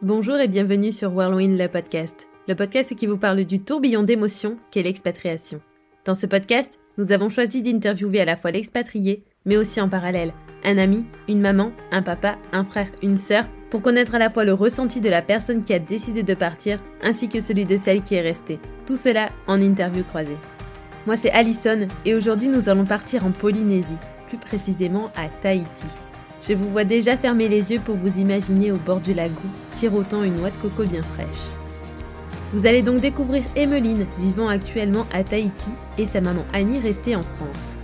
Bonjour et bienvenue sur Whirlwind le podcast, le podcast qui vous parle du tourbillon d'émotions qu'est l'expatriation. Dans ce podcast, nous avons choisi d'interviewer à la fois l'expatrié, mais aussi en parallèle un ami, une maman, un papa, un frère, une sœur, pour connaître à la fois le ressenti de la personne qui a décidé de partir, ainsi que celui de celle qui est restée. Tout cela en interview croisée. Moi c'est Alison et aujourd'hui nous allons partir en Polynésie, plus précisément à Tahiti. Je vous vois déjà fermer les yeux pour vous imaginer au bord du lagon, sirotant une noix de coco bien fraîche. Vous allez donc découvrir Emmeline, vivant actuellement à Tahiti, et sa maman Annie restée en France.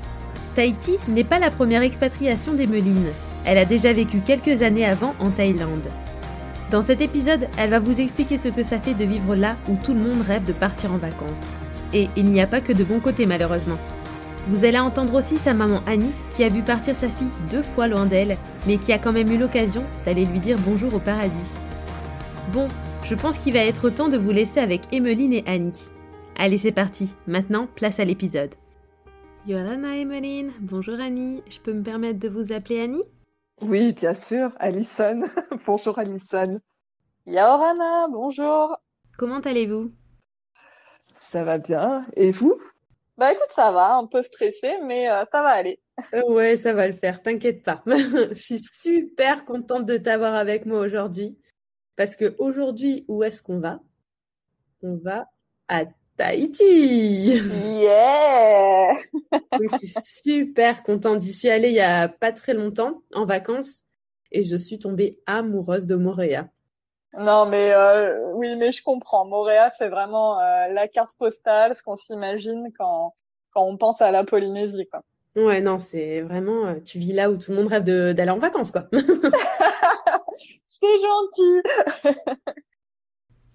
Tahiti n'est pas la première expatriation d'Emmeline. Elle a déjà vécu quelques années avant en Thaïlande. Dans cet épisode, elle va vous expliquer ce que ça fait de vivre là où tout le monde rêve de partir en vacances. Et il n'y a pas que de bons côtés malheureusement. Vous allez entendre aussi sa maman Annie, qui a vu partir sa fille deux fois loin d'elle, mais qui a quand même eu l'occasion d'aller lui dire bonjour au paradis. Bon, je pense qu'il va être temps de vous laisser avec Emmeline et Annie. Allez, c'est parti. Maintenant, place à l'épisode. Yorana Emmeline, bonjour Annie. Je peux me permettre de vous appeler Annie? Oui, bien sûr, Alison. bonjour Alison. Yorana, bonjour. Comment allez-vous? Ça va bien. Et vous? Bah écoute, ça va, un peu stressé, mais euh, ça va aller. Euh, ouais, ça va le faire, t'inquiète pas. Je suis super contente de t'avoir avec moi aujourd'hui. Parce que aujourd'hui, où est-ce qu'on va? On va à Tahiti. Yeah Donc, je suis super contente. D'y suis allée il y a pas très longtemps en vacances et je suis tombée amoureuse de Moréa. Non, mais euh, oui, mais je comprends. Moréa, c'est vraiment euh, la carte postale, ce qu'on s'imagine quand quand on pense à la Polynésie, quoi. Ouais, non, c'est vraiment, euh, tu vis là où tout le monde rêve d'aller en vacances, quoi. c'est gentil.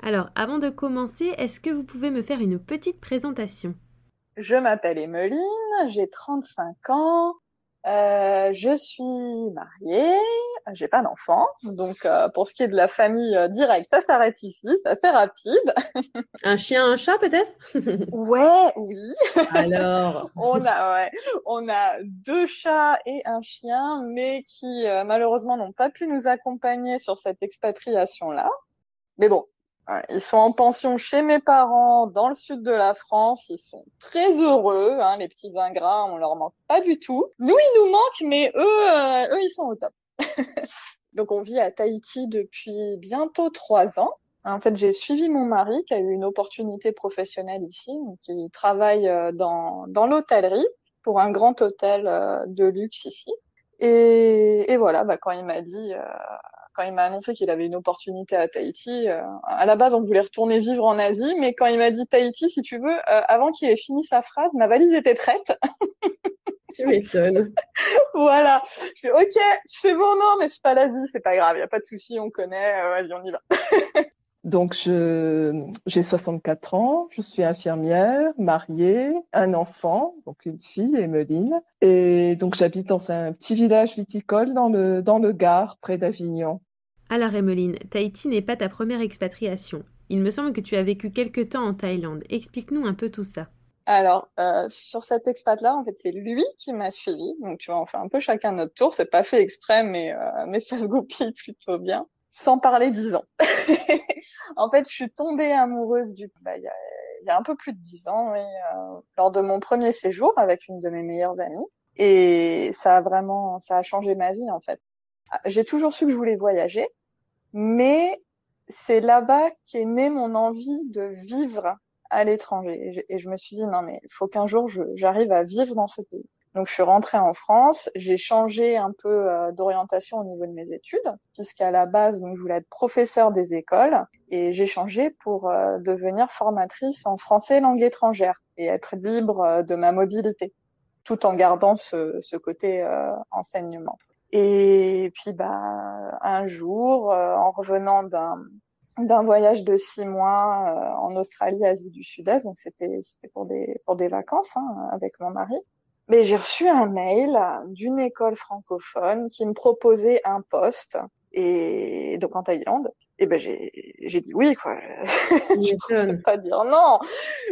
Alors, avant de commencer, est-ce que vous pouvez me faire une petite présentation? Je m'appelle Emmeline, j'ai 35 ans, euh, je suis mariée, j'ai pas d'enfant, donc euh, pour ce qui est de la famille euh, directe, ça s'arrête ici, c'est assez rapide. un chien, un chat peut-être? Ouais, oui. Alors On a, ouais, on a deux chats et un chien, mais qui euh, malheureusement n'ont pas pu nous accompagner sur cette expatriation-là. Mais bon, ils sont en pension chez mes parents dans le sud de la France. Ils sont très heureux, hein, les petits ingrats. On leur manque pas du tout. Nous, ils nous manquent, mais eux, euh, eux, ils sont au top. Donc, on vit à Tahiti depuis bientôt trois ans. En fait, j'ai suivi mon mari qui a eu une opportunité professionnelle ici, qui travaille euh, dans, dans l'hôtellerie pour un grand hôtel euh, de luxe ici. Et, et voilà, bah, quand il m'a dit quand il m'a annoncé qu'il avait une opportunité à Tahiti, euh, à la base, on voulait retourner vivre en Asie, mais quand il m'a dit Tahiti, si tu veux, euh, avant qu'il ait fini sa phrase, ma valise était prête. tu m'étonnes. voilà. Je fais, ok, c'est bon, non, mais c'est pas l'Asie, c'est pas grave, il y a pas de souci, on connaît, euh, on y va. Donc, j'ai 64 ans, je suis infirmière, mariée, un enfant, donc une fille, Emeline. Et donc, j'habite dans un petit village viticole dans le, dans le Gard, près d'Avignon. Alors, Emeline, Tahiti n'est pas ta première expatriation. Il me semble que tu as vécu quelque temps en Thaïlande. Explique-nous un peu tout ça. Alors, euh, sur cet expat-là, en fait, c'est lui qui m'a suivi. Donc, tu vois, on fait un peu chacun notre tour. C'est pas fait exprès, mais, euh, mais ça se goupille plutôt bien sans parler dix ans. en fait, je suis tombée amoureuse du bah, il, y a, un peu plus de dix ans, oui, euh, lors de mon premier séjour avec une de mes meilleures amies. Et ça a vraiment, ça a changé ma vie en fait. J'ai toujours su que je voulais voyager, mais c'est là-bas qu'est née mon envie de vivre à l'étranger. Et je me suis dit non mais il faut qu'un jour j'arrive à vivre dans ce pays. Donc je suis rentrée en France, j'ai changé un peu euh, d'orientation au niveau de mes études, puisqu'à la base donc je voulais être professeur des écoles et j'ai changé pour euh, devenir formatrice en français langue étrangère et être libre euh, de ma mobilité, tout en gardant ce, ce côté enseignement. Et puis bah un jour, en revenant d'un d'un voyage de six mois en Australie, Asie du Sud-Est, donc c'était c'était pour des pour des vacances hein, avec mon mari. Mais j'ai reçu un mail d'une école francophone qui me proposait un poste et donc en Thaïlande. Et ben j'ai j'ai dit oui quoi. je ne pouvais pas dire non.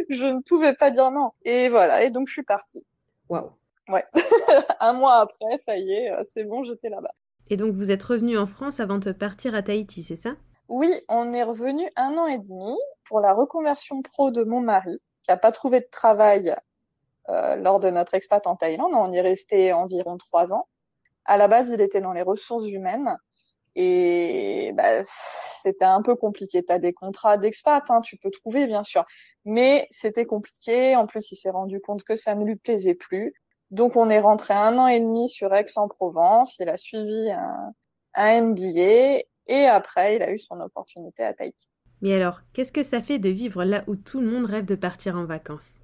Je ne pouvais pas dire non. Et voilà. Et donc je suis partie. Waouh. Ouais. un mois après, ça y est, c'est bon, j'étais là-bas. Et donc vous êtes revenu en France avant de partir à Tahiti, c'est ça? Oui, on est revenu un an et demi pour la reconversion pro de mon mari, qui a pas trouvé de travail euh, lors de notre expat en Thaïlande. On y est resté environ trois ans. À la base, il était dans les ressources humaines et bah, c'était un peu compliqué. Tu as des contrats d'expat, hein, tu peux trouver bien sûr, mais c'était compliqué. En plus, il s'est rendu compte que ça ne lui plaisait plus. Donc, on est rentré un an et demi sur Aix-en-Provence. Il a suivi un, un MBA et après, il a eu son opportunité à Tahiti. Mais alors, qu'est-ce que ça fait de vivre là où tout le monde rêve de partir en vacances?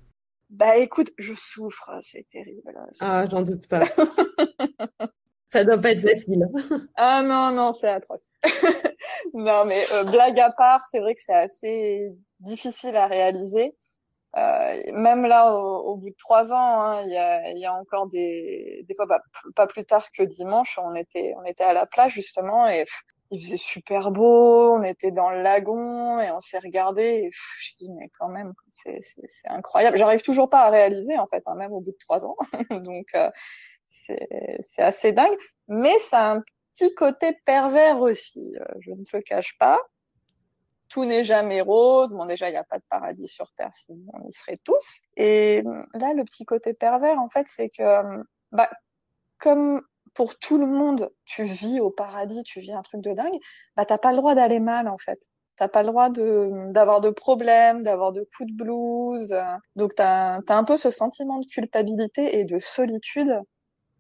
Bah écoute, je souffre, c'est terrible. Ah, j'en doute pas. ça doit pas être facile. ah non, non, c'est atroce. non, mais euh, blague à part, c'est vrai que c'est assez difficile à réaliser. Euh, même là, au, bout de trois ans, hein, il y, a, y, a, encore des, des fois, bah, pas plus tard que dimanche, on était, on était à la plage justement et il faisait super beau, on était dans le lagon et on s'est regardé. Et je dis mais quand même, c'est incroyable. J'arrive toujours pas à réaliser en fait, hein, même au bout de trois ans. Donc euh, c'est assez dingue, mais ça a un petit côté pervers aussi. Euh, je ne te le cache pas. Tout n'est jamais rose. Bon déjà il n'y a pas de paradis sur terre, sinon on y serait tous. Et là le petit côté pervers en fait, c'est que bah comme pour tout le monde, tu vis au paradis, tu vis un truc de dingue, bah t'as pas le droit d'aller mal en fait. T'as pas le droit de d'avoir de problèmes, d'avoir de coups de blues. Donc t'as as un peu ce sentiment de culpabilité et de solitude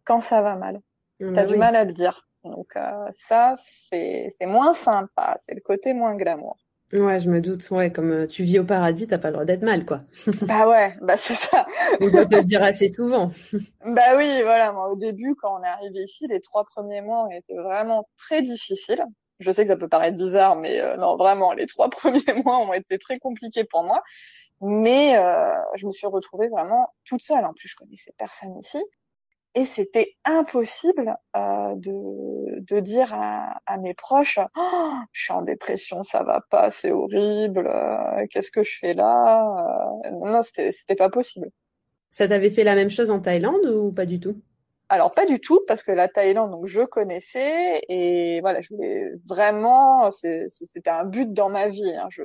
quand ça va mal. Mmh, t'as du mal à le dire. Donc euh, ça c'est c'est moins sympa, c'est le côté moins glamour. Ouais, je me doute. Ouais, comme euh, tu vis au paradis, t'as pas le droit d'être mal, quoi. bah ouais, bah c'est ça. On doit te le dire assez souvent. bah oui, voilà. Moi, au début, quand on est arrivé ici, les trois premiers mois ont été vraiment très difficiles. Je sais que ça peut paraître bizarre, mais euh, non, vraiment, les trois premiers mois ont été très compliqués pour moi. Mais euh, je me suis retrouvée vraiment toute seule. En plus, je connaissais personne ici et c'était impossible euh, de, de dire à, à mes proches oh, je suis en dépression ça va pas c'est horrible euh, qu'est-ce que je fais là euh, non c'était c'était pas possible. Ça t'avait fait la même chose en Thaïlande ou pas du tout? Alors pas du tout parce que la Thaïlande donc je connaissais et voilà je voulais vraiment c'était un but dans ma vie hein, je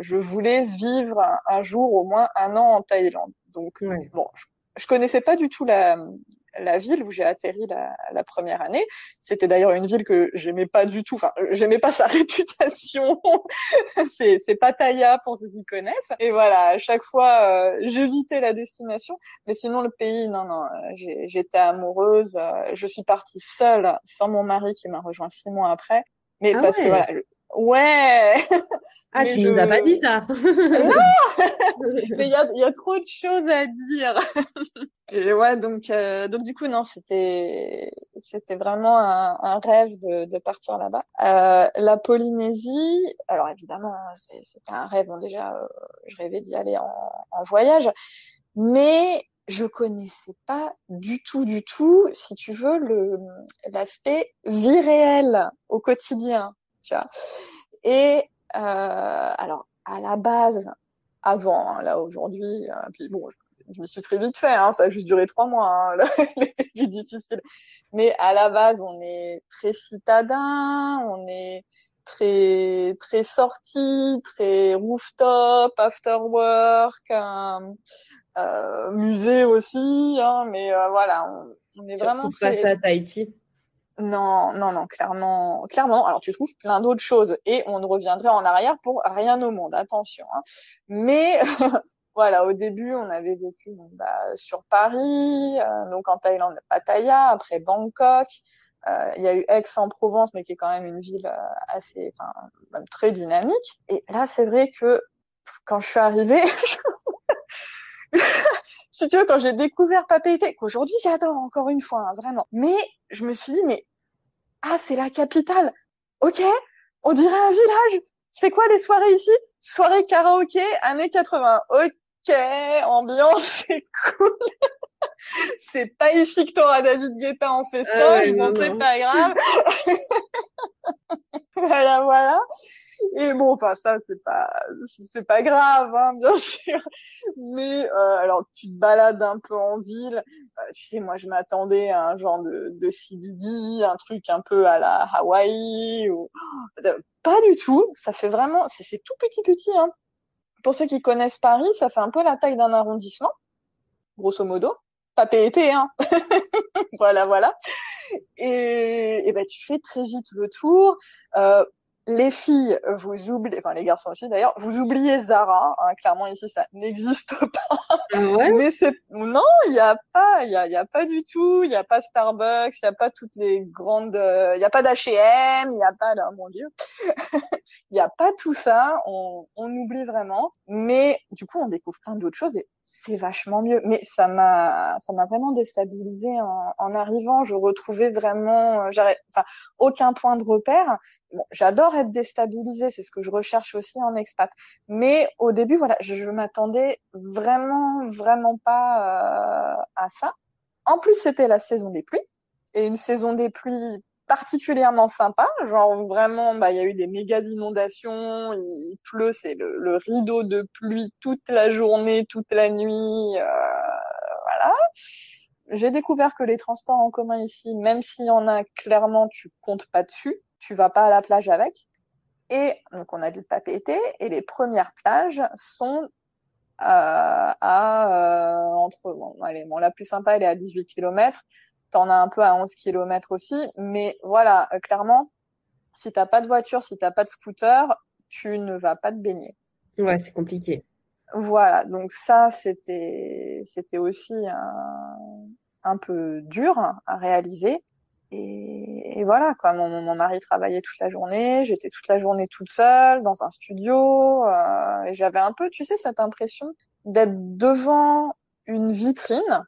je voulais vivre un, jour au moins un an en Thaïlande. Donc bon je je connaissais pas du tout la, la ville où j'ai atterri la, la, première année. C'était d'ailleurs une ville que j'aimais pas du tout. Enfin, j'aimais pas sa réputation. c'est, c'est Pattaya pour ceux qui connaissent. Et voilà, à chaque fois, euh, j'évitais la destination. Mais sinon, le pays, non, non, j'étais amoureuse. Je suis partie seule, sans mon mari qui m'a rejoint six mois après. Mais ah parce que voilà, Ouais. Ah, tu ne nous as pas dit ça. non. Mais il y a, y a trop de choses à dire. Et ouais, donc euh, donc du coup non, c'était c'était vraiment un, un rêve de, de partir là-bas. Euh, la Polynésie, alors évidemment c'était un rêve. Bon déjà, euh, je rêvais d'y aller en, en voyage, mais je connaissais pas du tout, du tout, si tu veux, le l'aspect vie réelle au quotidien tu vois. Et euh, alors, à la base, avant, hein, là aujourd'hui, euh, puis bon, je, me suis très vite fait, hein, ça a juste duré trois mois, hein, les débuts difficiles. Mais à la base, on est très citadin, on est très très sorti, très rooftop, after work, euh, musée aussi, hein, mais euh, voilà, on, on est tu vraiment. Très... pas ça à Tahiti? Non, non, non, clairement, clairement. Alors tu trouves plein d'autres choses et on ne reviendrait en arrière pour rien au monde, attention. Hein. Mais voilà, au début, on avait vécu bah, sur Paris, euh, donc en Thaïlande, Pattaya, après Bangkok. Euh, il y a eu Aix-en-Provence, mais qui est quand même une ville euh, assez, enfin, même très dynamique. Et là, c'est vrai que quand je suis arrivée, si tu veux, quand j'ai découvert Papeete, qu'aujourd'hui j'adore encore une fois, hein, vraiment. Mais je me suis dit, mais ah, c'est la capitale. Ok, on dirait un village. C'est quoi les soirées ici? Soirée karaoké, années 80. Ok, ambiance, c'est cool. c'est pas ici que t'auras David Guetta en festin, ah c'est pas grave. voilà, voilà. Et bon, enfin ça c'est pas c'est pas grave, hein, bien sûr. Mais euh, alors tu te balades un peu en ville. Euh, tu sais, moi je m'attendais à un genre de, de CBD, un truc un peu à la Hawaï ou pas du tout. Ça fait vraiment, c'est tout petit petit. Hein. Pour ceux qui connaissent Paris, ça fait un peu la taille d'un arrondissement, grosso modo. Pas PET, hein. voilà, voilà. Et, et ben, tu fais très vite le tour. Euh, les filles, vous oubliez, enfin les garçons aussi d'ailleurs, vous oubliez Zara. Hein, clairement ici, ça n'existe pas. Ah ouais? Mais c'est non, il y a pas, il y a, y a pas du tout. Il y a pas Starbucks, il y a pas toutes les grandes, il y a pas d'H&M, il y a pas, oh, mon dieu, il y a pas tout ça. On, on oublie vraiment. Mais du coup, on découvre plein d'autres choses et c'est vachement mieux. Mais ça m'a, ça m'a vraiment déstabilisé en, en arrivant. Je retrouvais vraiment, j'avais, enfin, aucun point de repère bon, j'adore être déstabilisée, c'est ce que je recherche aussi en expat. Mais au début, voilà, je, je m'attendais vraiment, vraiment pas euh, à ça. En plus, c'était la saison des pluies et une saison des pluies particulièrement sympa, genre vraiment, bah il y a eu des méga inondations, il pleut, c'est le, le, rideau de pluie toute la journée, toute la nuit, euh, voilà. J'ai découvert que les transports en commun ici, même s'il y en a clairement, tu comptes pas dessus tu vas pas à la plage avec. Et donc on a dit pas péter. Et les premières plages sont euh, à euh, entre bon, allez, bon la plus sympa elle est à 18 km. T'en as un peu à 11 km aussi, mais voilà, euh, clairement, si t'as pas de voiture, si t'as pas de scooter, tu ne vas pas te baigner. Ouais, c'est compliqué. Voilà, donc ça c'était c'était aussi un, un peu dur à réaliser. Et, et, voilà, quoi. Mon, mari travaillait toute la journée, j'étais toute la journée toute seule dans un studio, euh, et j'avais un peu, tu sais, cette impression d'être devant une vitrine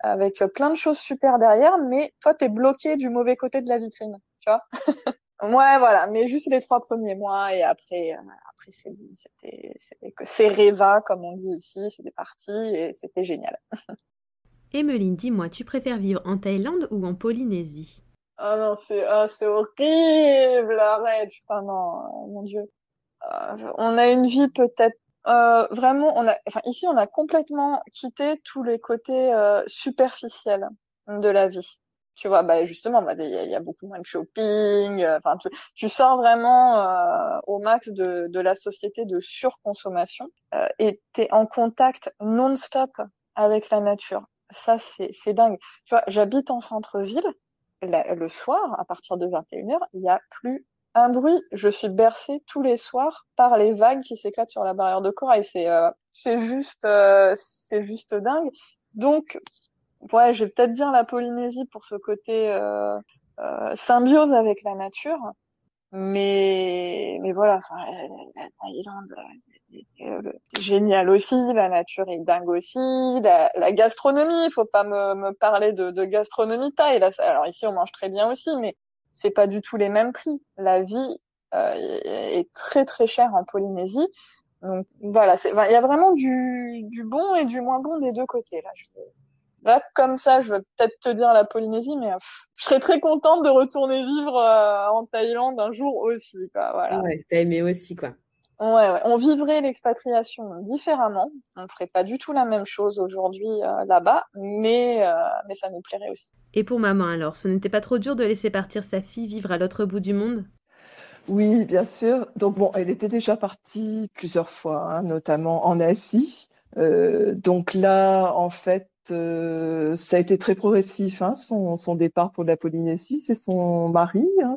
avec plein de choses super derrière, mais toi, t'es bloqué du mauvais côté de la vitrine, tu vois. ouais, voilà, mais juste les trois premiers mois, et après, euh, après c'est c'était, c'est Reva, comme on dit ici, c'était parti, et c'était génial. Emeline, dis-moi, tu préfères vivre en Thaïlande ou en Polynésie? Ah non, c'est ah, c'est horrible, arrête, non, mon Dieu. Euh, on a une vie peut-être euh, vraiment, on a, enfin ici on a complètement quitté tous les côtés euh, superficiels de la vie. Tu vois, bah justement, bah il y, a beaucoup moins de shopping. Euh, enfin, tu, tu, sors vraiment euh, au max de, de la société de surconsommation euh, et t'es en contact non-stop avec la nature ça, c'est dingue. Tu vois, j'habite en centre-ville. Le soir, à partir de 21h, il n'y a plus un bruit. Je suis bercée tous les soirs par les vagues qui s'éclatent sur la barrière de corail. C'est euh, c'est juste euh, c'est juste dingue. Donc ouais, je vais peut-être dire la Polynésie pour ce côté euh, euh symbiose avec la nature. Mais, mais voilà, la Thaïlande, c'est génial aussi, la nature est dingue aussi, la, la gastronomie, il faut pas me, me parler de, de gastronomie thaï. Alors ici, on mange très bien aussi, mais c'est pas du tout les mêmes prix. La vie euh, est très très chère en Polynésie. Donc voilà, il y a vraiment du, du bon et du moins bon des deux côtés. Là, Là, comme ça, je vais peut-être te dire la Polynésie, mais je serais très contente de retourner vivre euh, en Thaïlande un jour aussi, quoi. Voilà. Ouais, t'as aimé aussi, quoi. Ouais, ouais. On vivrait l'expatriation différemment. On ferait pas du tout la même chose aujourd'hui euh, là-bas, mais euh, mais ça nous plairait aussi. Et pour maman alors, ce n'était pas trop dur de laisser partir sa fille vivre à l'autre bout du monde? Oui, bien sûr. Donc bon, elle était déjà partie plusieurs fois, hein, notamment en Asie. Euh, donc là, en fait, euh, ça a été très progressif, hein, son, départ pour la Polynésie. C'est son mari hein,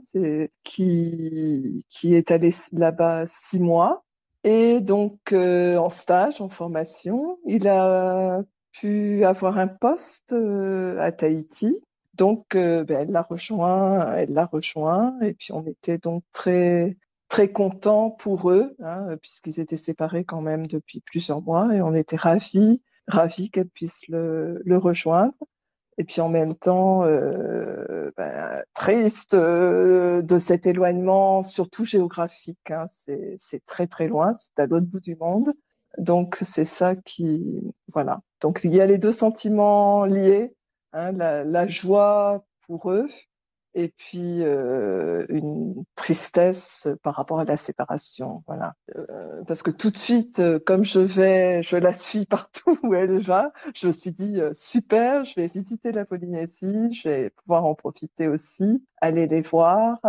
qui, est allé là-bas six mois. Et donc, euh, en stage, en formation, il a pu avoir un poste euh, à Tahiti. Donc, ben, elle l'a rejoint, elle l'a rejoint. Et puis, on était donc très, très contents pour eux, hein, puisqu'ils étaient séparés quand même depuis plusieurs mois. Et on était ravis ravie qu'elle puisse le, le, rejoindre. Et puis en même temps, euh, ben, triste euh, de cet éloignement, surtout géographique. Hein. C'est très très loin, c'est à l'autre bout du monde. Donc c'est ça qui, voilà. Donc il y a les deux sentiments liés, hein, la, la, joie pour eux et puis euh, une tristesse par rapport à la séparation voilà euh, parce que tout de suite euh, comme je vais je la suis partout où elle va je me suis dit euh, super je vais visiter la Polynésie je vais pouvoir en profiter aussi aller les voir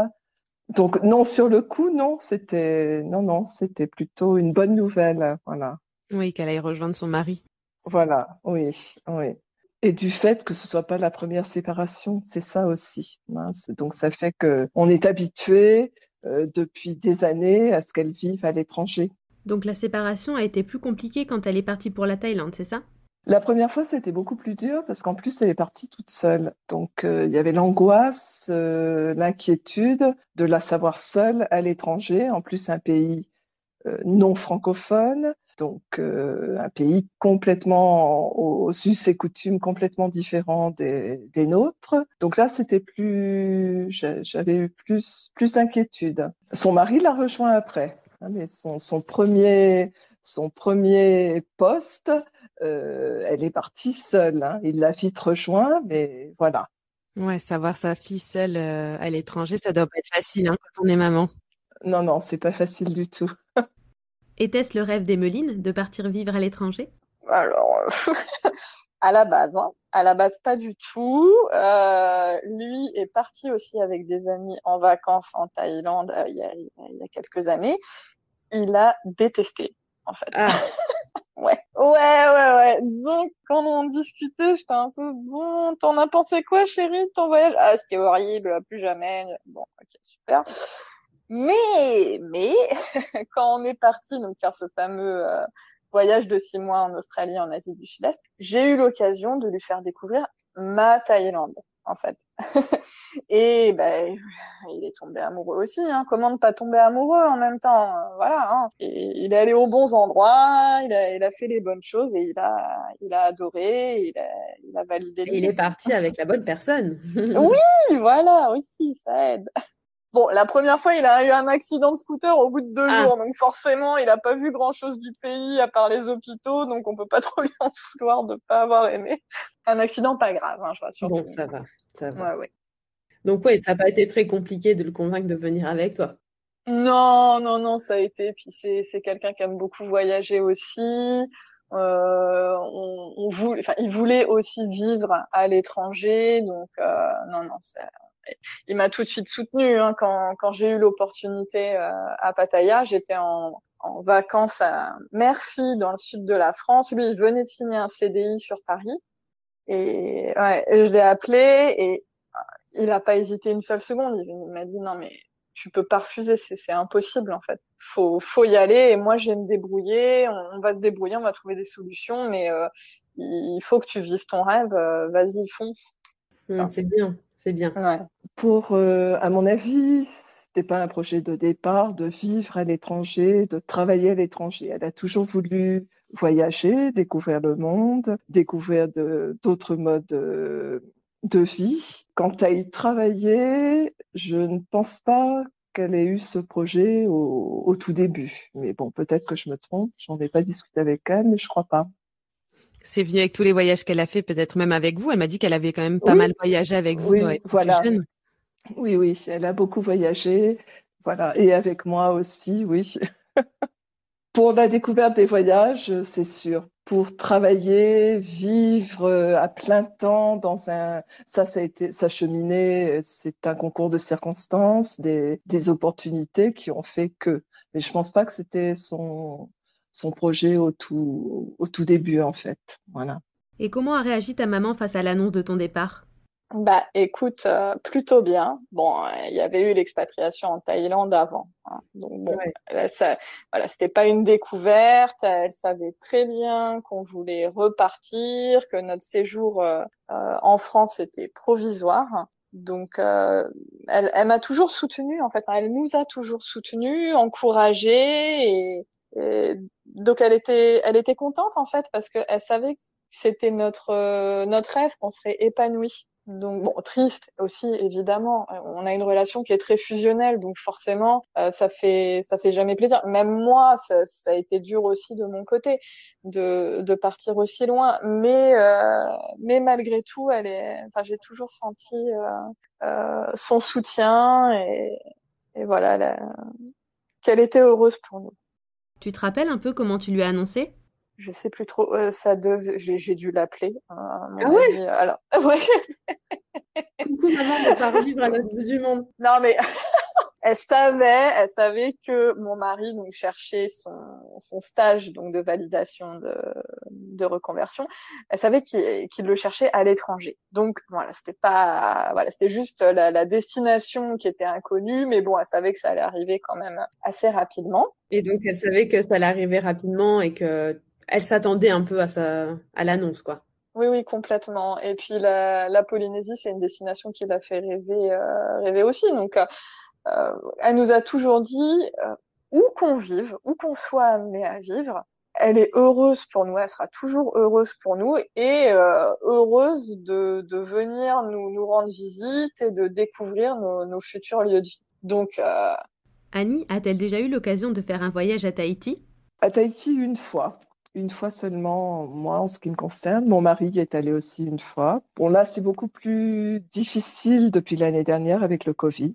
Donc non, sur le coup, non, c'était non, non, c'était plutôt une bonne nouvelle, voilà. Oui, qu'elle aille rejoindre son mari. Voilà, oui, oui. Et du fait que ce soit pas la première séparation, c'est ça aussi. Hein. Donc ça fait que on est habitué euh, depuis des années à ce qu'elle vive à l'étranger. Donc la séparation a été plus compliquée quand elle est partie pour la Thaïlande, c'est ça? La première fois, c'était beaucoup plus dur parce qu'en plus, elle est partie toute seule. Donc euh, il y avait l'angoisse, euh, l'inquiétude de la savoir seule à l'étranger, en plus un pays non francophone donc euh, un pays complètement aux, us et coutumes complètement différents des, nôtres. Donc là, c'était plus, j'avais eu plus plus d'inquiétude. Son mari l'a rejoint après, hein, mais son, son premier son premier poste, euh, elle est partie seule. Hein. Il l'a vite rejoint, mais voilà. Ouais, savoir sa fille seule euh, à l'étranger, ça doit pas être facile hein, quand on est maman. Non, non, c'est pas facile du tout. Était-ce le rêve d'Emeline de partir vivre à l'étranger? Alors, à la base, hein. à la base pas du tout. Euh, lui est parti aussi avec des amis en vacances en Thaïlande euh, il, y a, il, y a, quelques années. Il a détesté, en fait. Ah. ouais, ouais, ouais, ouais. Donc, quand on discutait, j'étais un peu bon. T'en as pensé quoi, chérie, de ton voyage? Ah, c'était horrible, plus jamais. Bon, ok, super. Mais, mais, quand on est parti donc faire ce fameux euh, voyage de six mois en Australie, en Asie du Sud-Est, j'ai eu l'occasion de lui faire découvrir ma Thaïlande, en fait. Et ben, il est tombé amoureux aussi. Hein. Comment ne pas tomber amoureux en même temps euh, Voilà. Hein. Et il est allé aux bons endroits, il a, il a fait les bonnes choses et il a, il a adoré, il a, il a validé. Il est parti avec la bonne personne. oui, voilà, aussi, ça aide. Bon, la première fois, il a eu un accident de scooter au bout de deux ah. jours, donc forcément, il a pas vu grand-chose du pays à part les hôpitaux, donc on peut pas trop lui en vouloir de pas avoir aimé. Un accident pas grave, hein, je rassure. Bon, ça va, ça va. Ouais, ouais. Donc ouais, ça n'a pas été très compliqué de le convaincre de venir avec toi? Non, non, non, ça a été. Puis c'est c'est quelqu'un qui aime beaucoup voyager aussi. Euh, on, on voulait, enfin, il voulait aussi vivre à l'étranger, donc euh, non, non, il m'a tout de suite soutenu hein, quand, quand j'ai eu l'opportunité euh, à Pattaya. J'étais en, en vacances à Murphy dans le sud de la France. Lui, il venait de signer un CDI sur Paris et ouais, je l'ai appelé et il n'a pas hésité une seule seconde. Il m'a dit non mais tu peux pas refuser, c'est impossible en fait. Faut faut y aller et moi je vais me débrouiller. On, va se débrouiller, on va trouver des solutions, mais euh, il faut que tu vives ton rêve. Euh, vas-y, fonce. Mmh, c'est bien c'est bien. Pour, euh, à mon avis, c'était pas un projet de départ de vivre à l'étranger, de travailler à l'étranger. Elle a toujours voulu voyager, découvrir le monde, découvrir d'autres modes euh, de, vie. Quant à y travailler, je ne pense pas qu'elle ait eu ce projet au, au tout début. Mais bon, peut-être que je me trompe. J'en ai pas discuté avec elle, mais je crois pas. C'est venu avec tous les voyages qu'elle a fait, peut-être même avec vous. Elle m'a dit qu'elle avait quand même pas mal voyagé avec vous. Oui, voilà. Oui, oui, elle a beaucoup voyagé. Voilà, et avec moi aussi, oui. Pour la découverte des voyages, c'est sûr. Pour travailler, vivre euh, à plein temps dans un, ça, ça a été, ça cheminé, c'est un concours de circonstances, des, des opportunités qui ont fait que. Mais je pense pas que c'était son, son projet au tout, au tout début, en fait. Voilà. Et comment a réagi ta maman face à l'annonce de ton départ? Bah, écoute, euh, plutôt bien. Bon, il y avait eu l'expatriation en Thaïlande avant, hein. donc bon, ça, voilà, c'était pas une découverte. Elle savait très bien qu'on voulait repartir, que notre séjour euh, euh, en France était provisoire. Donc, elle, elle m'a toujours soutenue. En fait, elle nous a toujours soutenus, encouragés et, et donc elle était, elle était contente en fait parce qu'elle savait que c'était notre euh, notre rêve qu'on serait épanoui. Donc bon, triste aussi évidemment. On a une relation qui est très fusionnelle, donc forcément euh, ça fait ça fait jamais plaisir. Même moi, ça, ça, a été dur aussi de mon côté de de partir aussi loin. Mais euh, mais malgré tout, elle est. Enfin, j'ai toujours senti euh, son soutien et, et voilà qu'elle était heureuse pour nous. Tu te rappelles un peu comment tu lui as annoncé? Je sais plus trop. Euh, ça devait... j'ai, dû l'appeler. Euh, ah ouais? Alors, ouais. Coucou maman, ne pas revivre à l'autre bout du monde. Non mais elle savait, elle savait que mon mari donc cherchait son, son stage donc de validation de, de reconversion. Elle savait qu'il le cherchait à l'étranger. Donc voilà, c'était pas voilà, c'était juste la, la, destination qui était inconnue, mais bon, elle savait que ça allait arriver quand même assez rapidement. Et donc elle savait que ça allait arriver rapidement et que elle s'attendait un peu à sa à l'annonce quoi. Oui, oui, complètement. Et puis la, la Polynésie, c'est une destination qui l'a fait rêver, euh, rêver aussi. Donc, euh, elle nous a toujours dit euh, où qu'on vive, où qu'on soit amené à vivre, elle est heureuse pour nous, elle sera toujours heureuse pour nous et euh, heureuse de, de venir nous, nous rendre visite et de découvrir nos, nos futurs lieux de vie. Donc, euh... Annie a-t-elle déjà eu l'occasion de faire un voyage à Tahiti? À Tahiti une fois, une fois seulement, moi en ce qui me concerne. Mon mari est allé aussi une fois. Bon là, c'est beaucoup plus difficile depuis l'année dernière avec le Covid.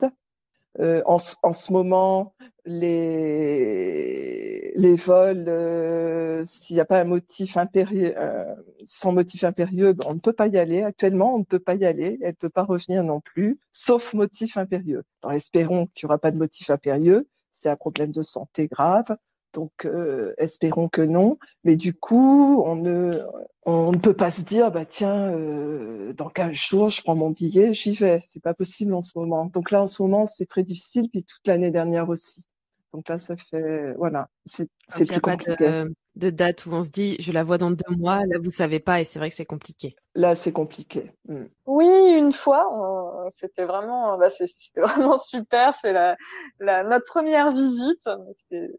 Euh, en, en, ce moment, les, les vols, euh, s'il n'y a pas un motif impérieux, euh, sans motif impérieux, ben, on ne peut pas y aller. Actuellement, on ne peut pas y aller. Elle ne peut pas revenir non plus, sauf motif impérieux. Alors, espérons qu'il n'y aura pas de motif impérieux. C'est un problème de santé grave. Donc, euh, espérons que non. Mais du coup, on ne, on ne peut pas se dire, bah tiens, euh, dans 15 jours, je prends mon billet, j'y vais. C'est pas possible en ce moment. Donc là, en ce moment, c'est très difficile, puis toute l'année dernière aussi. Donc là, ça fait, voilà, c'est plus compliqué. De, de, date où on se dit, je la vois dans deux mois. Là, vous savez pas, et c'est vrai que c'est compliqué. Là, c'est compliqué. Mm. Oui, une fois, c'était vraiment, bah, c'était vraiment super. C'est la, la, notre première visite. C'est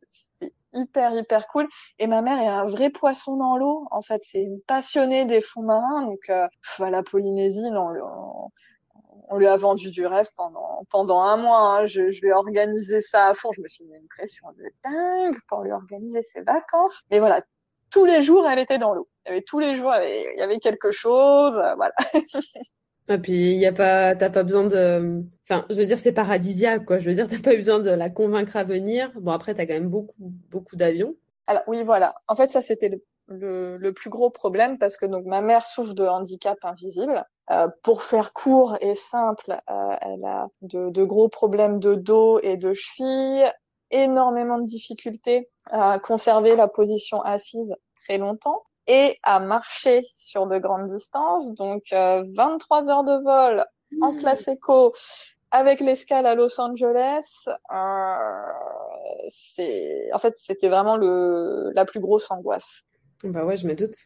hyper hyper cool et ma mère est un vrai poisson dans l'eau en fait c'est une passionnée des fonds marins donc euh, la Polynésie non, on, on, lui a vendu du rêve pendant pendant un mois hein. je, je lui ai organisé ça à fond je me suis mis une pression de dingue pour lui organiser ses vacances mais voilà tous les jours elle était dans l'eau il y avait tous les jours il y avait quelque chose euh, voilà Et puis il y a pas, t'as pas besoin de, enfin, je veux dire c'est paradisiaque quoi. Je veux dire t'as pas eu besoin de la convaincre à venir. Bon après t'as quand même beaucoup, beaucoup d'avions. Alors oui voilà. En fait ça c'était le, le, le, plus gros problème parce que donc ma mère souffre de handicap invisible. Euh, pour faire court et simple, euh, elle a de, de, gros problèmes de dos et de cheville, énormément de difficultés à conserver la position assise très longtemps et à marcher sur de grandes distances. Donc, euh, 23 heures de vol en mmh. classe éco avec l'escale à Los Angeles. Euh, c'est, en fait, c'était vraiment le, la plus grosse angoisse. Bah ouais, je me doute.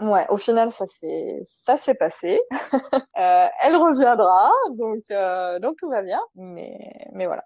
Ouais, au final, ça s'est, ça s'est passé. euh, elle reviendra, donc, euh, donc tout va bien. Mais, mais voilà.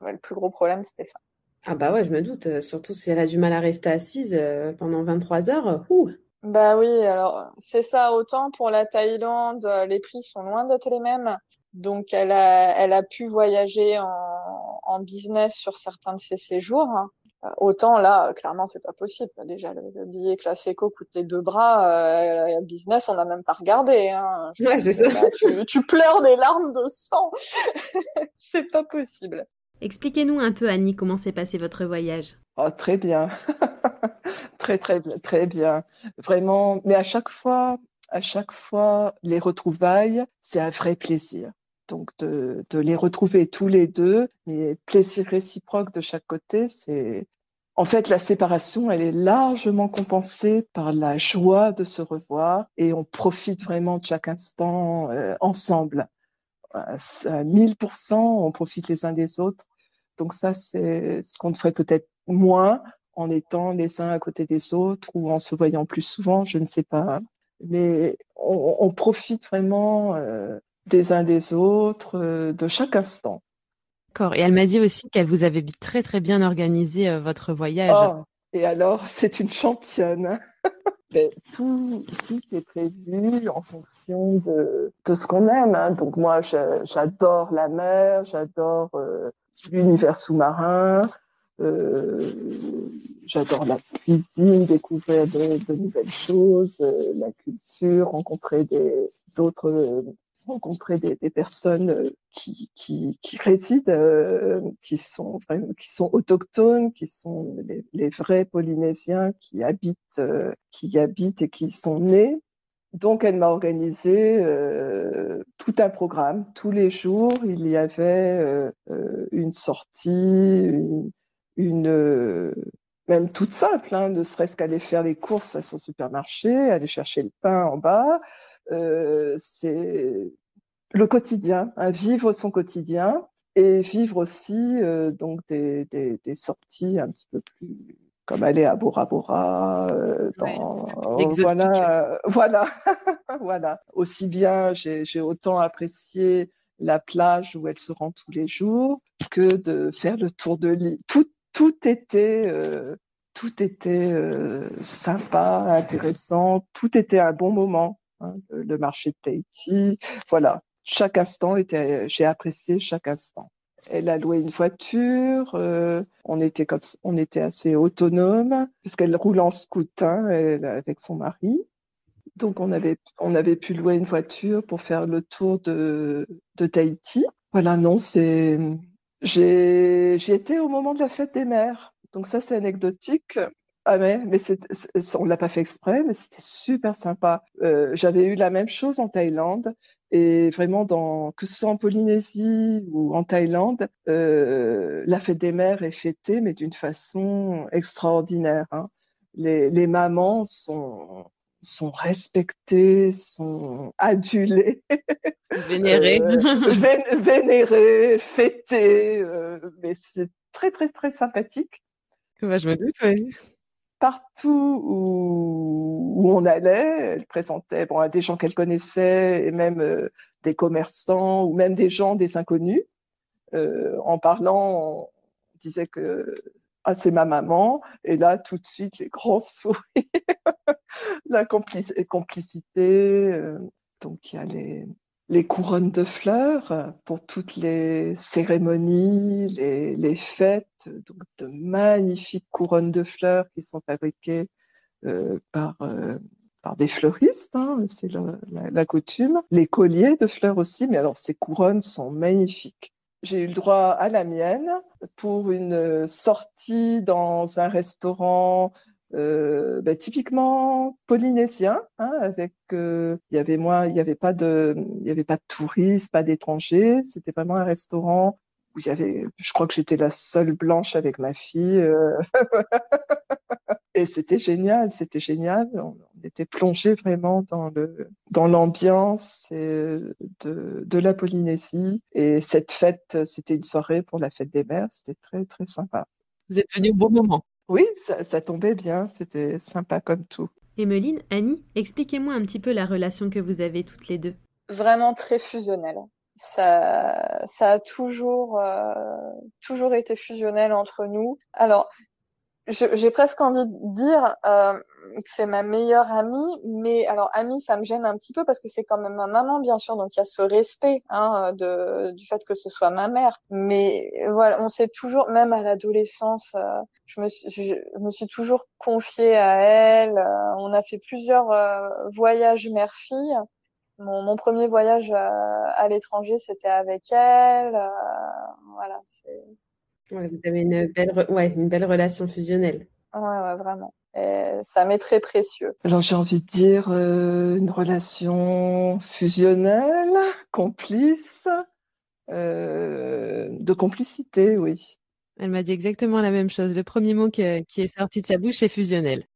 Ouais, le plus gros problème, c'était ça. Ah bah ouais, je me doute. Surtout si elle a du mal à rester assise euh, pendant 23 heures. Ouh. Bah oui, alors c'est ça. Autant pour la Thaïlande, euh, les prix sont loin d'être les mêmes. Donc elle a, elle a pu voyager en, en business sur certains de ses séjours. Hein. Euh, autant là, clairement, c'est pas possible. Déjà, le, le billet classe éco coûte les deux bras. Euh, business, on n'a même pas regardé. Hein. Ouais, c'est ça. Là, tu, tu pleures des larmes de sang. c'est pas possible. Expliquez-nous un peu, Annie, comment s'est passé votre voyage. Oh, très bien. très, très bien, très bien. Vraiment, mais à chaque fois, à chaque fois, les retrouvailles, c'est un vrai plaisir. Donc, de, de les retrouver tous les deux, mais plaisir réciproque de chaque côté, c'est, en fait, la séparation, elle est largement compensée par la joie de se revoir et on profite vraiment de chaque instant euh, ensemble. À 1000%, on profite les uns des autres. Donc ça, c'est ce qu'on ferait peut-être moins en étant les uns à côté des autres ou en se voyant plus souvent, je ne sais pas. Mais on, on profite vraiment euh, des uns des autres, euh, de chaque instant. D'accord. Et elle m'a dit aussi qu'elle vous avait très très bien organisé euh, votre voyage. Oh, et alors, c'est une championne. Mais tout, tout est prévu en fonction de, de ce qu'on aime. Hein. Donc moi, j'adore la mer, j'adore euh, l'univers sous-marin, euh, j'adore la cuisine, découvrir de, de nouvelles choses, euh, la culture, rencontrer des d'autres euh, rencontrer des, personnes euh, qui, qui, qui résident, euh, qui sont qui sont autochtones, qui sont les, vrais Polynésiens qui habitent, euh, qui habitent et qui sont nés. Donc, elle m'a organisé tout un programme. Tous les jours, il y avait une sortie, une, même toute simple, hein, ne serait-ce qu'aller faire les courses à son supermarché, aller chercher le pain en bas. Euh, c'est le quotidien, hein, vivre son quotidien et vivre aussi donc des, des, des sorties un petit peu plus comme aller à Bora Bora, euh, dans, voilà, voilà, voilà. Aussi bien, j'ai autant apprécié la plage où elle se rend tous les jours que de faire le tour de l'île. Tout, tout était, euh, tout était euh, sympa, intéressant. Tout était un bon moment. Hein, le marché de Tahiti, voilà. Chaque instant était, j'ai apprécié chaque instant. Elle a loué une voiture. Euh, on était comme, on était assez autonome puisqu'elle roule en scooter avec son mari. Donc on avait, on avait pu louer une voiture pour faire le tour de, Tahiti. Voilà, non, c'est, j'y étais au moment de la fête des mères. Donc ça, c'est anecdotique. Ah mais, mais c'est, on l'a pas fait exprès, mais c'était super sympa. Euh, j'avais eu la même chose en Thaïlande. Et vraiment, dans, que ce soit en Polynésie ou en Thaïlande, euh, la fête des mères est fêtée, mais d'une façon extraordinaire. Hein. Les, les mamans sont, sont respectées, sont adulées, vénérées, euh, vénérées, fêtées. Euh, mais c'est très très très sympathique. Bah, je me doute, oui partout où, où, on allait, elle présentait bon, des gens qu'elle connaissait et même euh, des commerçants ou même des gens, des inconnus. Euh, en parlant, on disait que ah, c'est ma maman. Et là, tout de suite, les grands sourires, la complicité. Euh, donc, il y a les, les couronnes de fleurs pour toutes les cérémonies, les, les fêtes, donc de magnifiques couronnes de fleurs qui sont fabriquées euh, par euh, par des fleuristes, hein, c'est la, coutume. Les colliers de fleurs aussi, mais alors ces couronnes sont magnifiques. J'ai eu le droit à la mienne pour une sortie dans un restaurant euh, ben, typiquement polynésien, hein, avec euh, il y avait moi, il y avait pas de, il y avait pas de touristes, pas d'étrangers. C'était vraiment un restaurant où il y avait, je crois que j'étais la seule blanche avec ma fille. Euh... et c'était génial, c'était génial. On, était plongé vraiment dans le dans l'ambiance de, de la Polynésie. Et cette fête, c'était une soirée pour la fête des mères. C'était très très sympa. Vous êtes venu au bon moment. Oui, ça, tombait bien, c'était sympa comme tout. Emeline, Annie, expliquez-moi un petit peu la relation que vous avez toutes les deux. Vraiment très fusionnelle. Ça, ça a toujours, euh, toujours été fusionnel entre nous. Alors, j'ai presque envie de dire euh, que c'est ma meilleure amie, mais alors amie, ça me gêne un petit peu parce que c'est quand même ma maman, bien sûr, donc il y a ce respect hein, de, du fait que ce soit ma mère. Mais voilà, on s'est toujours, même à l'adolescence, euh, je, me suis, je, me suis toujours confiée à elle. Euh, on a fait plusieurs euh, voyages mère-fille. Mon, mon, premier voyage à, à l'étranger, c'était avec elle. voilà, c'est vous avez une belle, ouais, une belle relation fusionnelle. Ouais, ouais vraiment. Et ça m'est très précieux. Alors j'ai envie de dire euh, une relation fusionnelle, complice, euh, de complicité, oui. Elle m'a dit exactement la même chose. Le premier mot qui, qui est sorti de sa bouche est fusionnel.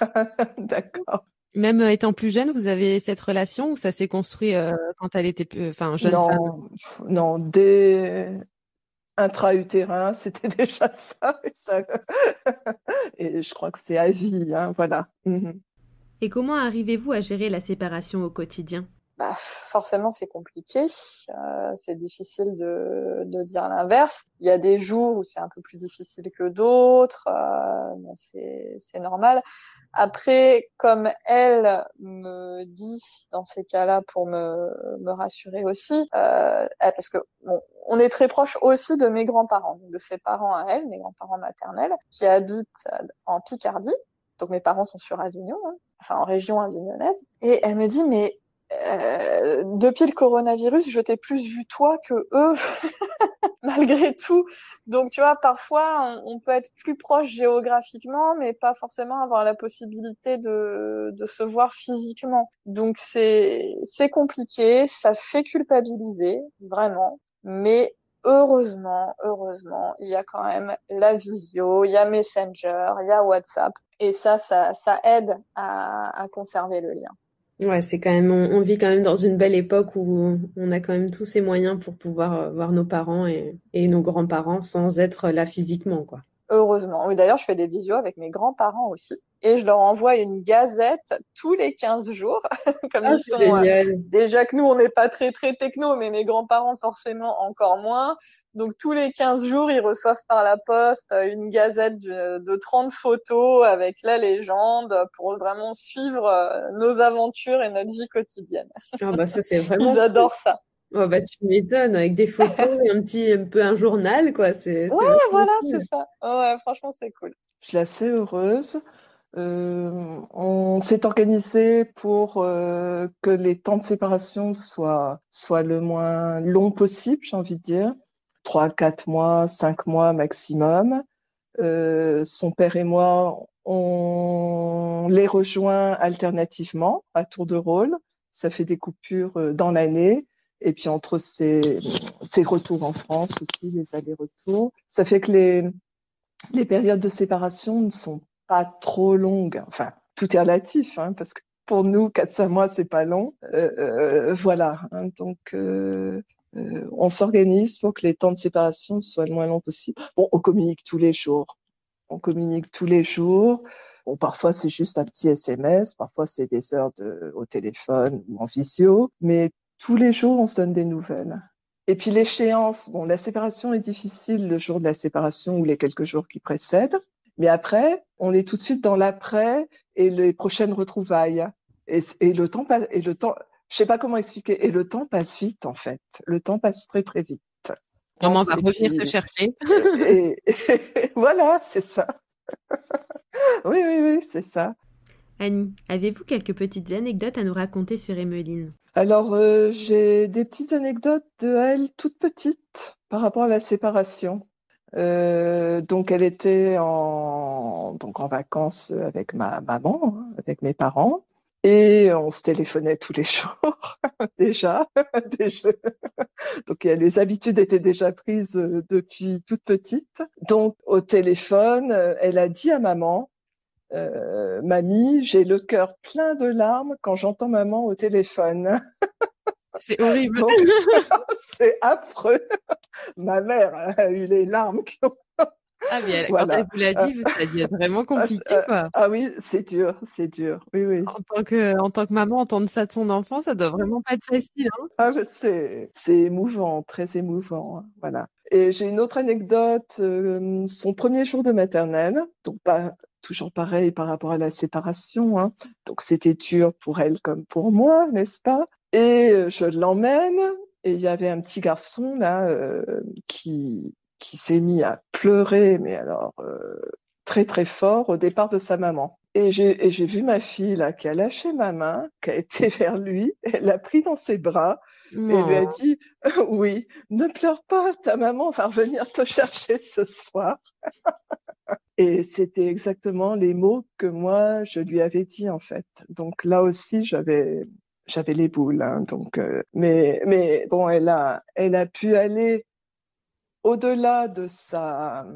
D'accord. Même euh, étant plus jeune, vous avez cette relation ou ça s'est construit euh, quand elle était plus, enfin jeune non, femme? Non, dès intra-utérin, c'était déjà ça. Et, je crois que c'est à vie, hein, voilà. Mhm. Et comment arrivez-vous à gérer la séparation au quotidien? Bah, forcément c'est compliqué, euh, c'est difficile de, de dire l'inverse. Il y a des jours où c'est un peu plus difficile que d'autres, euh, bon, c'est normal. Après, comme elle me dit dans ces cas-là pour me, me rassurer aussi, euh, parce que bon, on est très proche aussi de mes grands-parents, de ses parents à elle, mes grands-parents maternels, qui habitent en Picardie. Donc mes parents sont sur Avignon, hein, enfin en région avignonnaise. Et elle me dit mais euh, depuis le coronavirus, je t'ai plus vu toi que eux. malgré tout. Donc, tu vois, parfois, on, peut être plus proche géographiquement, mais pas forcément avoir la possibilité de, de se voir physiquement. Donc, c'est, c'est compliqué, ça fait culpabiliser, vraiment. Mais heureusement, heureusement, il y a quand même la visio, il y a Messenger, il y a WhatsApp. Et ça, ça, ça aide à, à conserver le lien. Ouais, c'est quand même, on, vit quand même dans une belle époque où on a quand même tous ces moyens pour pouvoir euh, voir nos parents et, et nos grands-parents sans être là physiquement, quoi. Heureusement. Oui, d'ailleurs, je fais des visios avec mes grands-parents aussi. Et je leur envoie une gazette tous les 15 jours. Comme ah, ils sont, euh, déjà que nous, on n'est pas très, très techno, mais mes grands-parents, forcément, encore moins. Donc, tous les 15 jours, ils reçoivent par la poste euh, une gazette de, de 30 photos avec la légende pour vraiment suivre euh, nos aventures et notre vie quotidienne. Ah, bah, ça, c'est vraiment. ils adorent ça. Oh bah tu m'étonnes avec des photos et un petit un peu un journal quoi c'est ouais voilà c'est ça. Ouais franchement c'est cool. Je suis assez heureuse. Euh, on s'est organisé pour euh, que les temps de séparation soient soient le moins long possible j'ai envie de dire. Trois quatre mois cinq mois maximum. Euh, son père et moi on les rejoint alternativement à tour de rôle. Ça fait des coupures dans l'année et puis entre ces, ces retours en France aussi, les allers-retours, ça fait que les, les périodes de séparation ne sont pas trop longues. Enfin, tout est relatif, hein, parce que pour nous, 4-5 mois, c'est pas long. Euh, euh, voilà. Hein, donc, euh, euh, on s'organise pour que les temps de séparation soient le moins long possible. Bon, on communique tous les jours. On communique tous les jours. Bon, parfois c'est juste un petit SMS, parfois c'est des heures de, au téléphone ou en visio, mais tous les jours, on se donne des nouvelles. Et puis l'échéance, bon, la séparation est difficile le jour de la séparation ou les quelques jours qui précèdent, mais après, on est tout de suite dans l'après et les prochaines retrouvailles. Et, et le temps passe, et le temps, je sais pas comment expliquer, et le temps passe vite en fait. Le temps passe très très vite. Maman va revenir te chercher. et, voilà, c'est ça. oui, oui, oui, c'est ça. Annie, avez-vous quelques petites anecdotes à nous raconter sur Emmeline alors, euh, j'ai des petites anecdotes de elle toute petite par rapport à la séparation. Euh, donc, elle était en, donc en vacances avec ma maman, avec mes parents, et on se téléphonait tous les jours déjà. donc, les habitudes étaient déjà prises euh, depuis toute petite. Donc, au téléphone, elle a dit à maman euh, mamie, j'ai le cœur plein de larmes quand j'entends maman au téléphone. C'est horrible. c'est affreux. Ma mère a eu les larmes qui ont ah, mais quand elle vous l'a dit, ça a dû être vraiment compliqué, ah, quoi. Ah oui, c'est dur, c'est dur. Oui, oui. En tant que, en tant que maman, entendre ça de son enfant, ça doit vraiment pas être facile, hein. Ah, c'est, c'est émouvant, très émouvant. Voilà. Et j'ai une autre anecdote, euh, son premier jour de maternelle, donc pas toujours pareil par rapport à la séparation, hein. donc c'était dur pour elle comme pour moi, n'est-ce pas? Et euh, je l'emmène, et il y avait un petit garçon là euh, qui qui s'est mis à pleurer, mais alors euh, très très fort au départ de sa maman. Et j'ai vu ma fille là qui a lâché ma main, qui a été vers lui, elle l'a pris dans ses bras et lui a dit oui, ne pleure pas, ta maman va revenir te chercher ce soir. Et c'était exactement les mots que moi je lui avais dit en fait. Donc là aussi j'avais j'avais les boules. Hein, donc euh, mais mais bon elle a elle a pu aller au-delà de sa,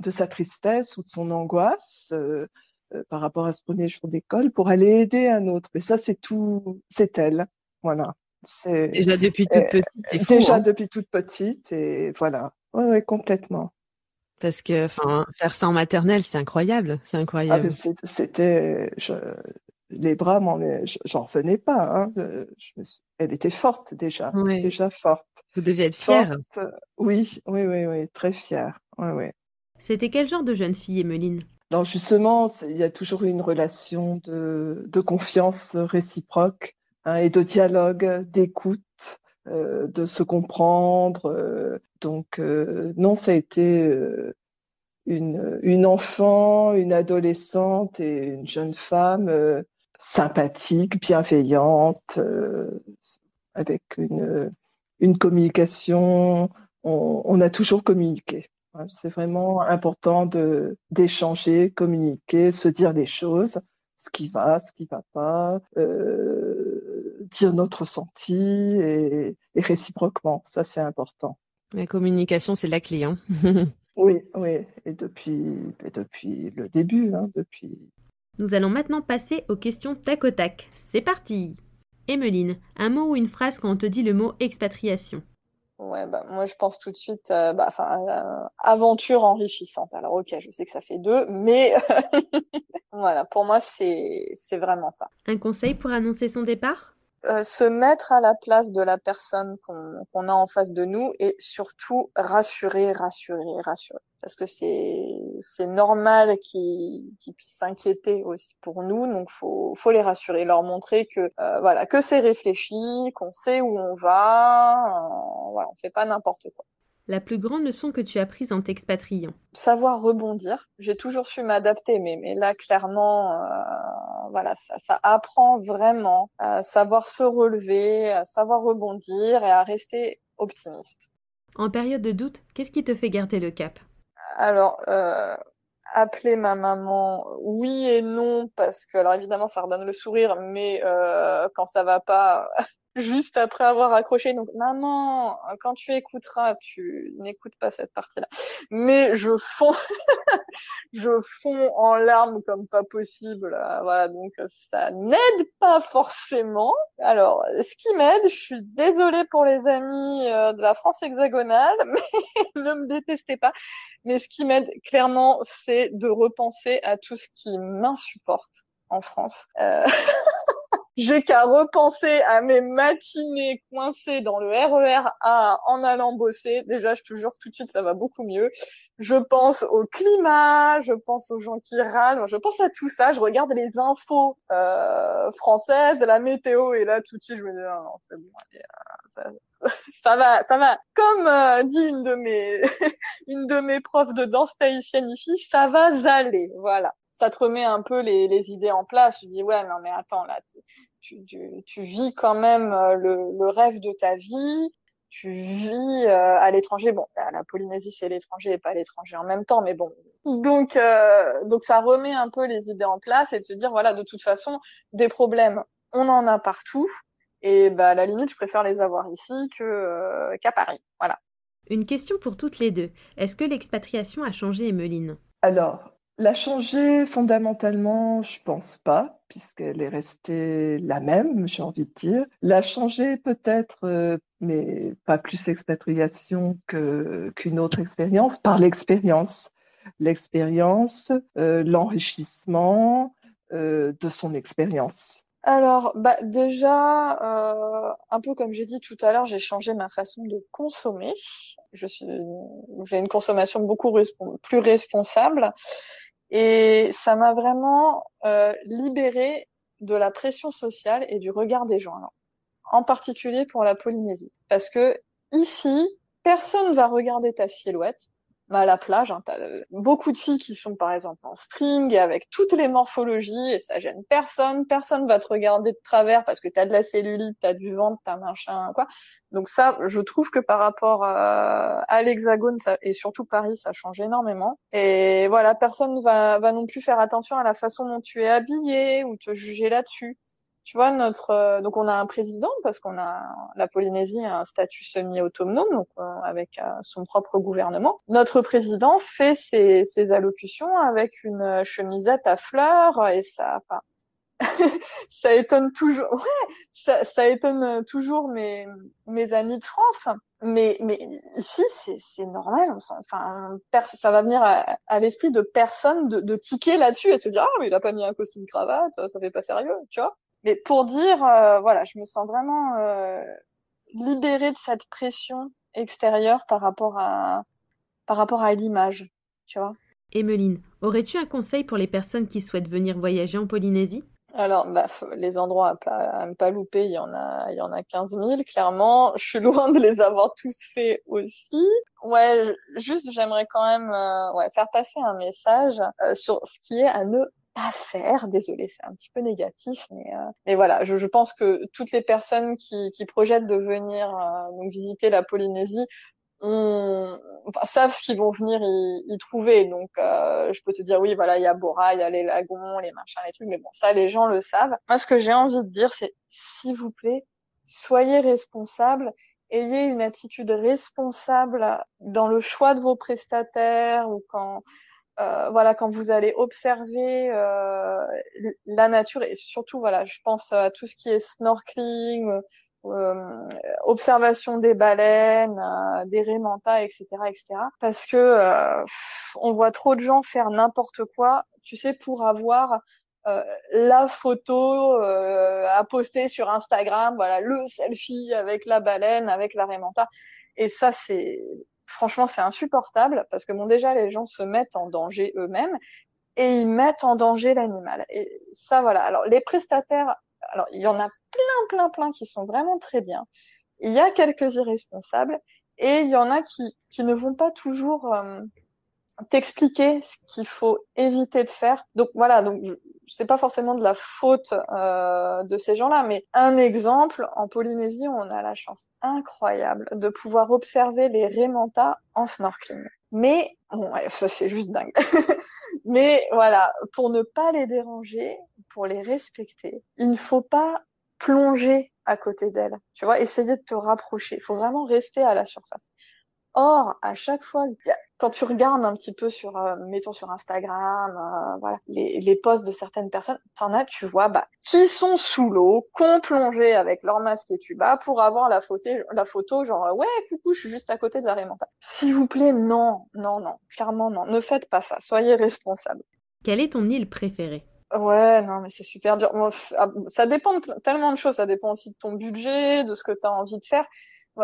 de sa tristesse ou de son angoisse euh, euh, par rapport à ce premier jour d'école pour aller aider un autre. Mais ça, c'est tout, c'est elle. Voilà. C'est déjà depuis toute petite. Fou, déjà hein. depuis toute petite et voilà. Ouais complètement. Parce que, enfin, faire ça en maternelle, c'est incroyable, c'est incroyable. Ah, c'était, les bras, j'en revenais pas. Hein. Je Elle était forte déjà, déjà forte. Vous deviez être fière. Oui, oui, oui, oui, très fière. Oui, oui. C'était quel genre de jeune fille, Emeline? Alors justement, il y a toujours eu une relation de, de confiance réciproque hein, et de dialogue, d'écoute, euh, de se comprendre. Euh, donc euh, non, ça a été euh, une, une enfant, une adolescente et une jeune femme euh, sympathique, bienveillante, euh, avec une, une communication on, a toujours communiqué. C'est vraiment important d'échanger, communiquer, se dire les choses, ce qui va, ce qui va pas, euh, dire notre ressenti et, réciproquement. Ça, c'est important. La communication, c'est la clé. Hein oui, oui. Et depuis, depuis le début, hein, depuis. Nous allons maintenant passer aux questions tac au tac. C'est parti. Emeline, un mot ou une phrase quand on te dit le mot expatriation? Ouais, bah, moi je pense tout de suite, euh, bah, enfin, euh, aventure enrichissante. Alors ok, je sais que ça fait deux, mais voilà, pour moi c'est c'est vraiment ça. Un conseil pour annoncer son départ? Euh, se mettre à la place de la personne qu'on a en face de nous et surtout rassurer, rassurer, rassurer. Parce que c'est normal qu'ils puissent s'inquiéter aussi pour nous, donc faut faut les rassurer, leur montrer que euh, voilà que c'est réfléchi, qu'on sait où on va, euh, voilà, on fait pas n'importe quoi la plus grande leçon que tu as prise en t'expatriant Savoir rebondir. J'ai toujours su m'adapter, mais, mais là, clairement, euh, voilà, ça, ça, apprend vraiment à savoir se relever, à savoir rebondir et à rester optimiste. En période de doute, qu'est-ce qui te fait garder le cap? Alors, euh, appeler ma maman, oui et non, parce que, alors évidemment, ça redonne le sourire, mais euh, quand ça va pas, juste après avoir accroché. Donc, maman, quand tu écouteras, tu n'écoutes pas cette partie-là. Mais je fonds, je fonds en larmes comme pas possible. Voilà, donc ça n'aide pas forcément. Alors, ce qui m'aide, je suis désolée pour les amis euh, de la France hexagonale, mais ne me détestez pas. Mais ce qui m'aide clairement, c'est de repenser à tout ce qui m'insupporte en France. Euh... j'ai qu'à repenser à mes matinées coincées dans le RER e A en allant bosser. Déjà, je te jure tout de suite, ça va beaucoup mieux. Je pense au climat, je pense aux gens qui râlent, je pense à tout ça. Je regarde les infos euh, françaises, la météo, et là, tout de suite, je me dis, non, non c'est bon, allez, euh, ça, va, ça va. Comme euh, dit une de mes, une de mes profs de danse tahitienne ici, ça va aller, voilà ça te remet un peu les, les, idées en place. Tu dis ouais non mais attends là tu, tu, tu vis quand même euh, le, le, rêve de ta vie. Tu vis euh, à l'étranger. Bon, la Polynésie c'est l'étranger et pas l'étranger en même temps, mais bon. Donc euh, donc ça remet un peu les idées en place et de se dire voilà de toute façon des problèmes on en a partout et bah à la limite je préfère les avoir ici que qu'à Paris. Voilà. Une question pour toutes les deux. Est-ce que l'expatriation a changé Emeline? Alors, L'a changer fondamentalement, je pense pas, puisqu'elle est restée la même, j'ai envie de dire. L'a changer peut-être, euh, mais pas plus expatriation qu'une autre expérience, par l'expérience, l'expérience, euh, l'enrichissement euh, de son expérience. Alors, bah déjà, un peu comme j'ai dit tout à l'heure, j'ai changé ma façon de consommer. J'ai une consommation beaucoup plus responsable. Et ça m'a vraiment euh, libérée de la pression sociale et du regard des gens, en particulier pour la Polynésie. Parce que ici, personne va regarder ta silhouette, à la plage, hein, t'as euh, beaucoup de filles qui sont par exemple en string avec toutes les morphologies et ça gêne personne. Personne va te regarder de travers parce que t'as de la cellulite, t'as du ventre, t'as machin quoi. Donc ça, je trouve que par rapport à, à l'Hexagone et surtout Paris, ça change énormément. Et voilà, personne va va non plus faire attention à la façon dont tu es habillé ou te juger là-dessus tu vois notre euh, donc on a un président parce qu'on a la Polynésie a un statut semi-autonome donc euh, avec euh, son propre gouvernement. Notre président fait ses, ses allocutions avec une chemisette à fleurs et ça enfin, ça étonne toujours. Ouais ça, ça étonne toujours mes mes amis de France. Mais mais ici c'est normal. Enfin ça va venir à, à l'esprit de personne de, de tiquer là-dessus et se dire ah mais il a pas mis un costume cravate ça fait pas sérieux tu vois mais pour dire, euh, voilà, je me sens vraiment euh, libérée de cette pression extérieure par rapport à par rapport à l'image, tu vois. Emeline, aurais-tu un conseil pour les personnes qui souhaitent venir voyager en Polynésie? Alors, bah, les endroits à, ne pas louper, il y en a, il y en a 15 000, clairement. Je suis loin de les avoir tous faits aussi. Ouais, juste, j'aimerais quand même euh, ouais, faire passer un message sur ce qui est à ne à faire. Désolée, c'est un petit peu négatif, mais, euh, mais voilà, je, je, pense que toutes les personnes qui, qui projettent de venir euh, donc visiter la Polynésie savent ce qu'ils vont venir y, y trouver. Donc, euh, je peux te dire, oui, voilà, il y a Bora, il y a les lagons, les machins, les trucs, mais bon, ça, les gens le savent. Moi, ce que j'ai envie de dire, c'est, s'il vous plaît, soyez responsables, ayez une attitude responsable dans le choix de vos prestataires ou quand, euh, voilà, quand vous allez observer euh, la nature et surtout, voilà, je pense à tout ce qui est snorkeling, euh, observation des baleines, euh, des raies etc., etc. Parce que euh, on voit trop de gens faire n'importe quoi, tu sais, pour avoir la photo à poster sur Instagram, voilà, le selfie avec la baleine, avec la raie Et ça, c'est franchement, c'est insupportable parce que bon, déjà, les gens se mettent en danger eux-mêmes et ils mettent en danger l'animal. Et ça, voilà. Alors, les prestataires alors il y en a plein, plein, plein qui sont vraiment très bien. Il y a quelques irresponsables et il y en a qui, qui ne vont pas toujours euh, t'expliquer ce qu'il faut éviter de faire. Donc voilà, donc c'est pas forcément de la faute euh, de ces gens-là, mais un exemple en Polynésie, on a la chance incroyable de pouvoir observer les rémentas en snorkeling. Mais bon, ça c'est juste dingue. Mais voilà, pour ne pas les déranger, pour les respecter, il ne faut pas plonger à côté d'elles. Tu vois, essayer de te rapprocher. Il faut vraiment rester à la surface. Or, à chaque fois, quand tu regardes un petit peu sur, euh, mettons sur Instagram, euh, voilà, les, les posts de certaines personnes, t'en as, tu vois, bah, qui sont sous l'eau, qu'on plongé avec leur masque et tuba pour avoir la photo, la photo, genre, ouais, coucou, je suis juste à côté de la Raymanta. S'il vous plaît, non, non, non, clairement non, ne faites pas ça, soyez responsables. Quelle est ton île préférée? Ouais, non, mais c'est super dur. Ah, ça dépend de tellement de choses. Ça dépend aussi de ton budget, de ce que tu as envie de faire.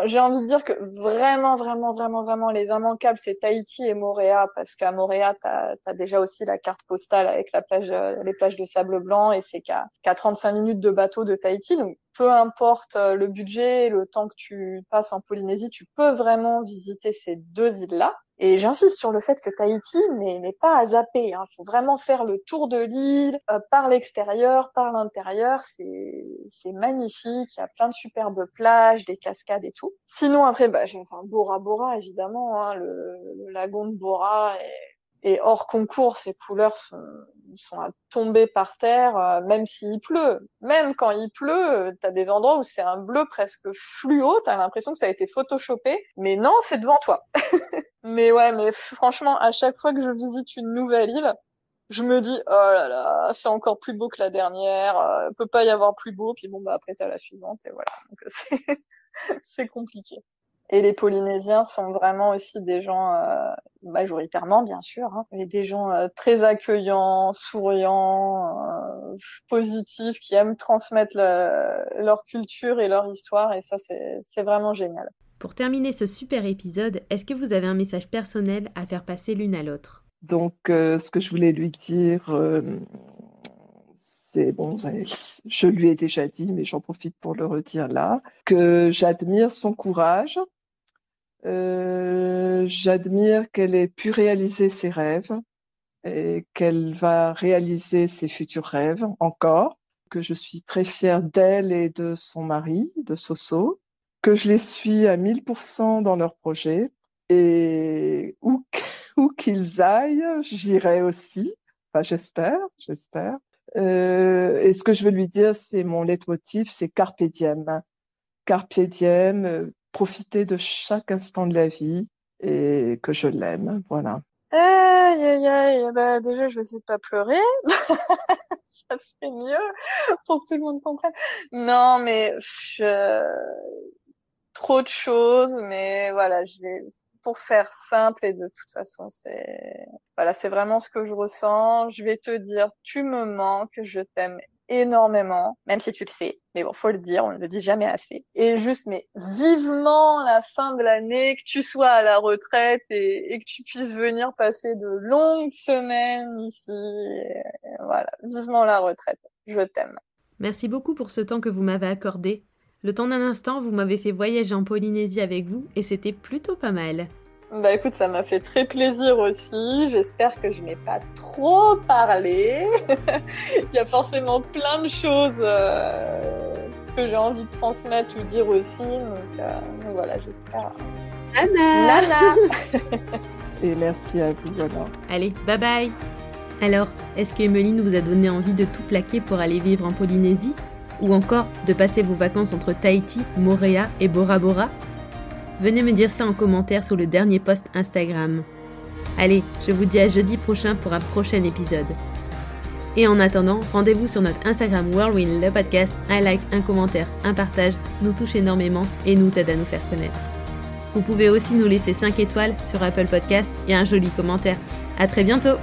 J'ai envie de dire que vraiment, vraiment, vraiment, vraiment, les immanquables, c'est Tahiti et Moréa, parce qu'à Moréa, tu as, déjà aussi la carte postale avec la plage, euh, les plages de sable blanc, et c'est qu'à 35 minutes de bateau de Tahiti. Donc, peu importe euh, le budget, le temps que tu passes en Polynésie, tu peux vraiment visiter ces deux îles-là. Et j'insiste sur le fait que Tahiti n'est pas à zapper. Il hein. faut vraiment faire le tour de l'île euh, par l'extérieur, par l'intérieur. C'est magnifique. Il y a plein de superbes plages, des cascades et tout. Sinon après, bah, enfin Bora Bora évidemment. Hein, le, le, lagon de Bora est hors concours. Ses couleurs sont, sont à tomber par terre, euh, même s'il pleut. Même quand il pleut, tu as des endroits où c'est un bleu presque fluo, tu as l'impression que ça a été photoshopé, mais non, c'est devant toi. mais ouais, mais franchement, à chaque fois que je visite une nouvelle île, je me dis oh là là, c'est encore plus beau que la dernière, euh, peut pas y avoir plus beau, puis bon bah après t'as la suivante et voilà. Donc c'est compliqué. Et les Polynésiens sont vraiment aussi des gens, euh, majoritairement bien sûr, hein, mais des gens euh, très accueillants, souriants, euh, positifs, qui aiment transmettre leur culture et leur histoire, et ça c'est vraiment génial. Pour terminer ce super épisode, est-ce que vous avez un message personnel à faire passer l'une à l'autre? Donc, ce que je voulais lui dire, c'est bon, je lui ai déjà dit, mais j'en profite pour le redire là, que j'admire son courage, euh, j'admire qu'elle ait pu réaliser ses rêves et qu'elle va réaliser ses futurs rêves encore, que je suis très fière d'elle et de son mari, de Soso, que je les suis à 1000% dans leurs projets et où, qu'ils aillent, j'irai aussi. Enfin, j'espère, j'espère. Euh, et ce que je veux lui dire, c'est mon leitmotiv, c'est carpe diem. Carpe diem, euh, profiter de chaque instant de la vie et que je l'aime. Voilà. Aïe, aïe, aïe. Bah, déjà, je vais essayer de pas pleurer. Ça serait mieux pour que tout le monde comprenne. Non, mais je... trop de choses, mais voilà, je vais pour faire simple et de toute façon, c'est voilà, c'est vraiment ce que je ressens. Je vais te dire, tu me manques, je t'aime énormément, même si tu le sais. Mais bon, faut le dire, on ne le dit jamais assez. Et juste, mais vivement la fin de l'année, que tu sois à la retraite et, que tu puisses venir passer de longues semaines ici. voilà, vivement la retraite. Je t'aime. Merci beaucoup pour ce temps que vous m'avez accordé. Le temps d'un instant, vous m'avez fait voyager en Polynésie avec vous et c'était plutôt pas mal. Bah écoute, ça m'a fait très plaisir aussi. J'espère que je n'ai pas trop parlé. Il y a forcément plein de choses euh, que j'ai envie de transmettre ou dire aussi. Donc, euh, voilà, j'espère Nana. Nana. Et merci à vous, voilà. Allez, bye bye. Alors, est-ce que Emeline vous a donné envie de tout plaquer pour aller vivre en Polynésie? Ou encore de passer vos vacances entre Tahiti, Moréa et Bora Bora? Venez me dire ça en commentaire sous le dernier post Instagram. Allez, je vous dis à jeudi prochain pour un prochain épisode. Et en attendant, rendez-vous sur notre Instagram Whirlwind le podcast. Un like, un commentaire, un partage nous touche énormément et nous aide à nous faire connaître. Vous pouvez aussi nous laisser 5 étoiles sur Apple Podcast et un joli commentaire. À très bientôt!